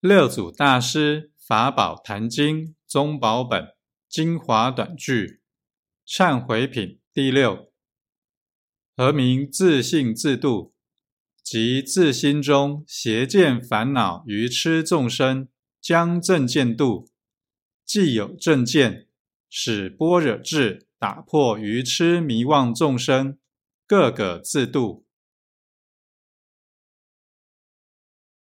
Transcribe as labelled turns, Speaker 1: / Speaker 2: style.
Speaker 1: 六祖大师《法宝坛经》宗宝本精华短句忏悔品第六，何名自信自度？即自心中邪见烦恼愚痴众生，将正见度。既有正见，使般若智打破愚痴迷妄众生，各个自度。